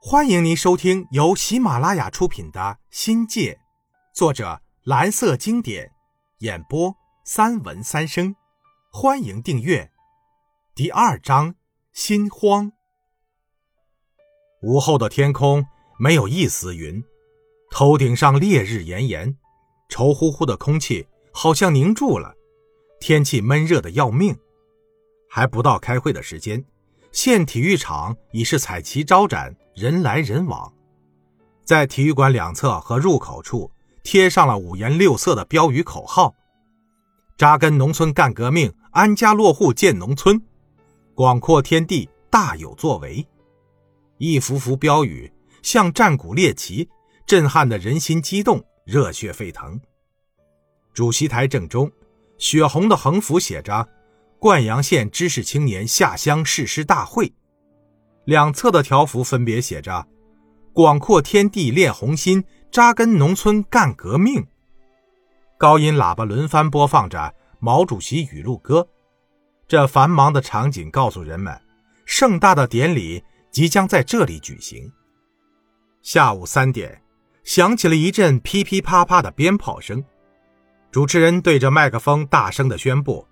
欢迎您收听由喜马拉雅出品的《新界》，作者蓝色经典，演播三文三生。欢迎订阅。第二章：心慌。午后的天空没有一丝云，头顶上烈日炎炎，稠乎乎的空气好像凝住了，天气闷热的要命。还不到开会的时间。县体育场已是彩旗招展，人来人往。在体育馆两侧和入口处贴上了五颜六色的标语口号：“扎根农村干革命，安家落户建农村，广阔天地大有作为。”一幅幅标语像战鼓猎旗，震撼的人心激动，热血沸腾。主席台正中，血红的横幅写着。灌阳县知识青年下乡誓师大会，两侧的条幅分别写着“广阔天地练红心，扎根农村干革命”。高音喇叭轮番播放着毛主席语录歌，这繁忙的场景告诉人们，盛大的典礼即将在这里举行。下午三点，响起了一阵噼噼啪啪的鞭炮声，主持人对着麦克风大声地宣布。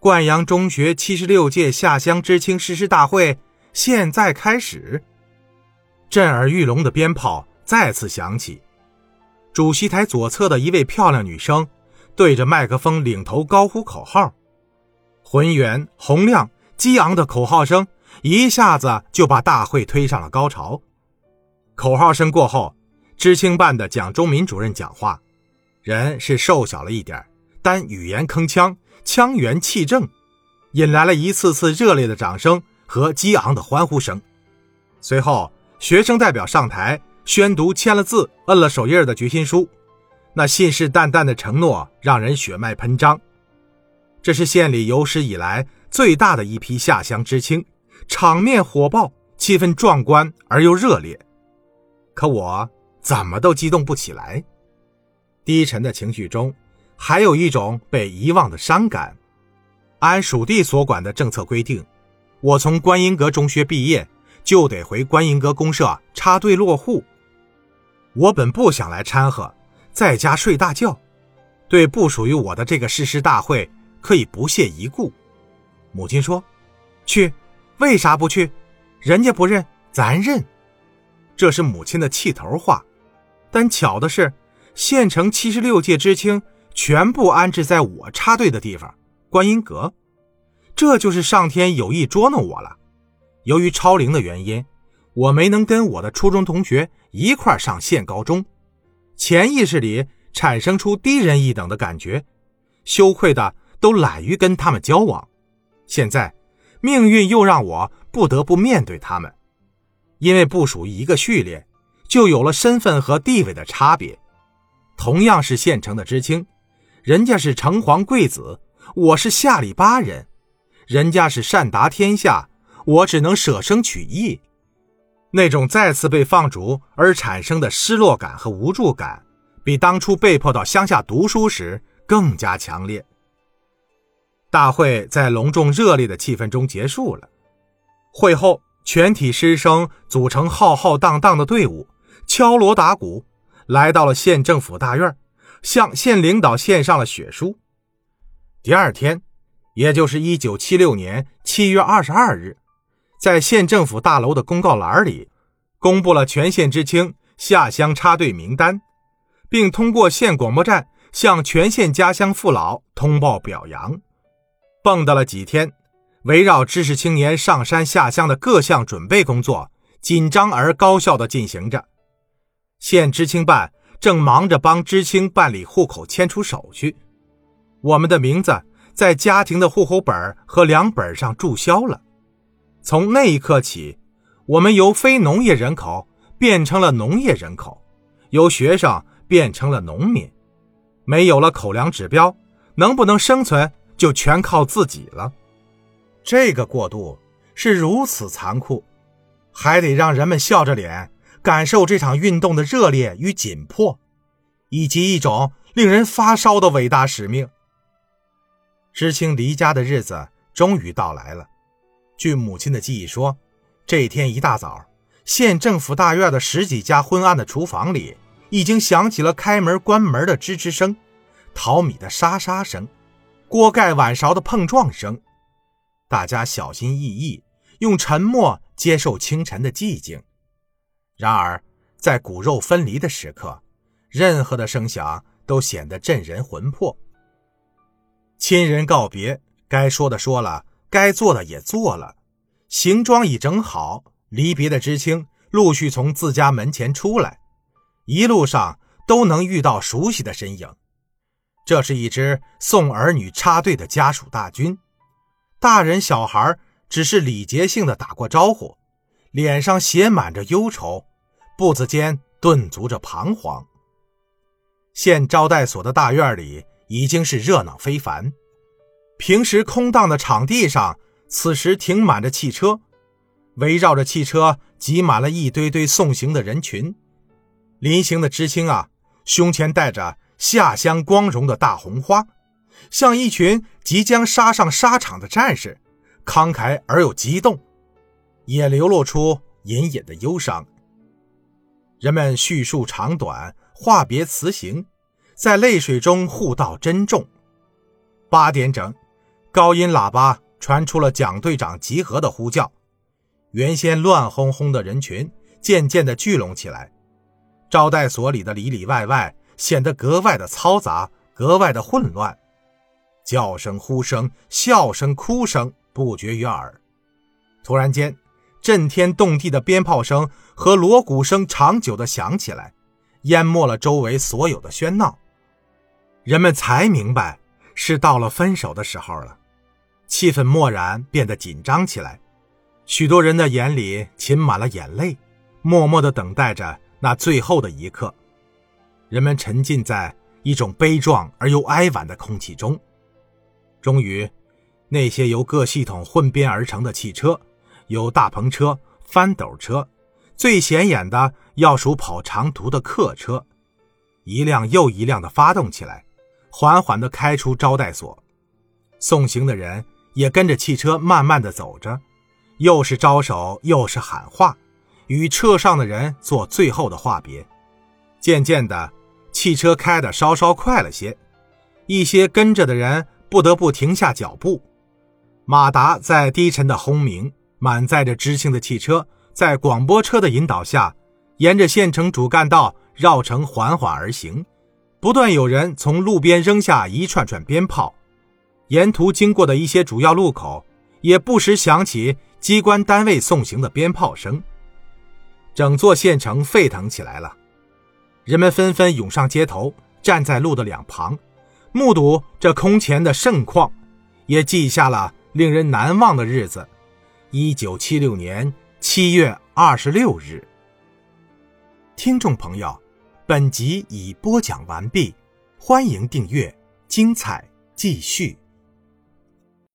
灌阳中学七十六届下乡知青誓师大会现在开始，震耳欲聋的鞭炮再次响起。主席台左侧的一位漂亮女生对着麦克风领头高呼口号，浑圆洪亮、激昂的口号声一下子就把大会推上了高潮。口号声过后，知青办的蒋忠民主任讲话，人是瘦小了一点，但语言铿锵。腔圆气正，引来了一次次热烈的掌声和激昂的欢呼声。随后，学生代表上台宣读签了字、摁了手印的决心书，那信誓旦旦的承诺让人血脉喷张。这是县里有史以来最大的一批下乡知青，场面火爆，气氛壮观而又热烈。可我怎么都激动不起来，低沉的情绪中。还有一种被遗忘的伤感。按属地所管的政策规定，我从观音阁中学毕业，就得回观音阁公社插队落户。我本不想来掺和，在家睡大觉，对不属于我的这个誓师大会可以不屑一顾。母亲说：“去，为啥不去？人家不认，咱认。”这是母亲的气头话。但巧的是，县城七十六届知青。全部安置在我插队的地方，观音阁。这就是上天有意捉弄我了。由于超龄的原因，我没能跟我的初中同学一块上县高中，潜意识里产生出低人一等的感觉，羞愧的都懒于跟他们交往。现在，命运又让我不得不面对他们，因为不属于一个序列，就有了身份和地位的差别。同样是县城的知青。人家是城隍贵子，我是下里巴人；人家是善达天下，我只能舍生取义。那种再次被放逐而产生的失落感和无助感，比当初被迫到乡下读书时更加强烈。大会在隆重热烈的气氛中结束了。会后，全体师生组成浩浩荡荡的队伍，敲锣打鼓，来到了县政府大院。向县领导献上了血书。第二天，也就是一九七六年七月二十二日，在县政府大楼的公告栏里，公布了全县知青下乡插队名单，并通过县广播站向全县家乡父老通报表扬。蹦跶了几天，围绕知识青年上山下乡的各项准备工作紧张而高效地进行着。县知青办。正忙着帮知青办理户口迁出手续，我们的名字在家庭的户口本和粮本上注销了。从那一刻起，我们由非农业人口变成了农业人口，由学生变成了农民，没有了口粮指标，能不能生存就全靠自己了。这个过渡是如此残酷，还得让人们笑着脸。感受这场运动的热烈与紧迫，以及一种令人发烧的伟大使命。知青离家的日子终于到来了。据母亲的记忆说，这天一大早，县政府大院的十几家昏暗的厨房里，已经响起了开门关门的吱吱声，淘米的沙沙声，锅盖碗勺的碰撞声。大家小心翼翼，用沉默接受清晨的寂静。然而，在骨肉分离的时刻，任何的声响都显得震人魂魄。亲人告别，该说的说了，该做的也做了，行装已整好，离别的知青陆续从自家门前出来，一路上都能遇到熟悉的身影。这是一支送儿女插队的家属大军。大人小孩只是礼节性的打过招呼，脸上写满着忧愁，步子间顿足着彷徨。县招待所的大院里已经是热闹非凡，平时空荡的场地上，此时停满着汽车，围绕着汽车挤满了一堆堆送行的人群。临行的知青啊，胸前带着下乡光荣的大红花。像一群即将杀上沙场的战士，慷慨而又激动，也流露出隐隐的忧伤。人们叙述长短，话别辞行，在泪水中互道珍重。八点整，高音喇叭传出了蒋队长集合的呼叫。原先乱哄哄的人群渐渐地聚拢起来，招待所里的里里外外显得格外的嘈杂，格外的混乱。叫声、呼声、笑声、哭声不绝于耳。突然间，震天动地的鞭炮声和锣鼓声长久地响起来，淹没了周围所有的喧闹。人们才明白，是到了分手的时候了。气氛蓦然变得紧张起来，许多人的眼里噙满了眼泪，默默地等待着那最后的一刻。人们沉浸在一种悲壮而又哀婉的空气中。终于，那些由各系统混编而成的汽车，有大篷车、翻斗车，最显眼的要数跑长途的客车，一辆又一辆的发动起来，缓缓地开出招待所。送行的人也跟着汽车慢慢地走着，又是招手，又是喊话，与车上的人做最后的话别。渐渐的，汽车开得稍稍快了些，一些跟着的人。不得不停下脚步，马达在低沉的轰鸣，满载着知青的汽车在广播车的引导下，沿着县城主干道绕城缓缓而行。不断有人从路边扔下一串串鞭炮，沿途经过的一些主要路口也不时响起机关单位送行的鞭炮声。整座县城沸腾起来了，人们纷纷涌上街头，站在路的两旁。目睹这空前的盛况，也记下了令人难忘的日子。一九七六年七月二十六日。听众朋友，本集已播讲完毕，欢迎订阅，精彩继续。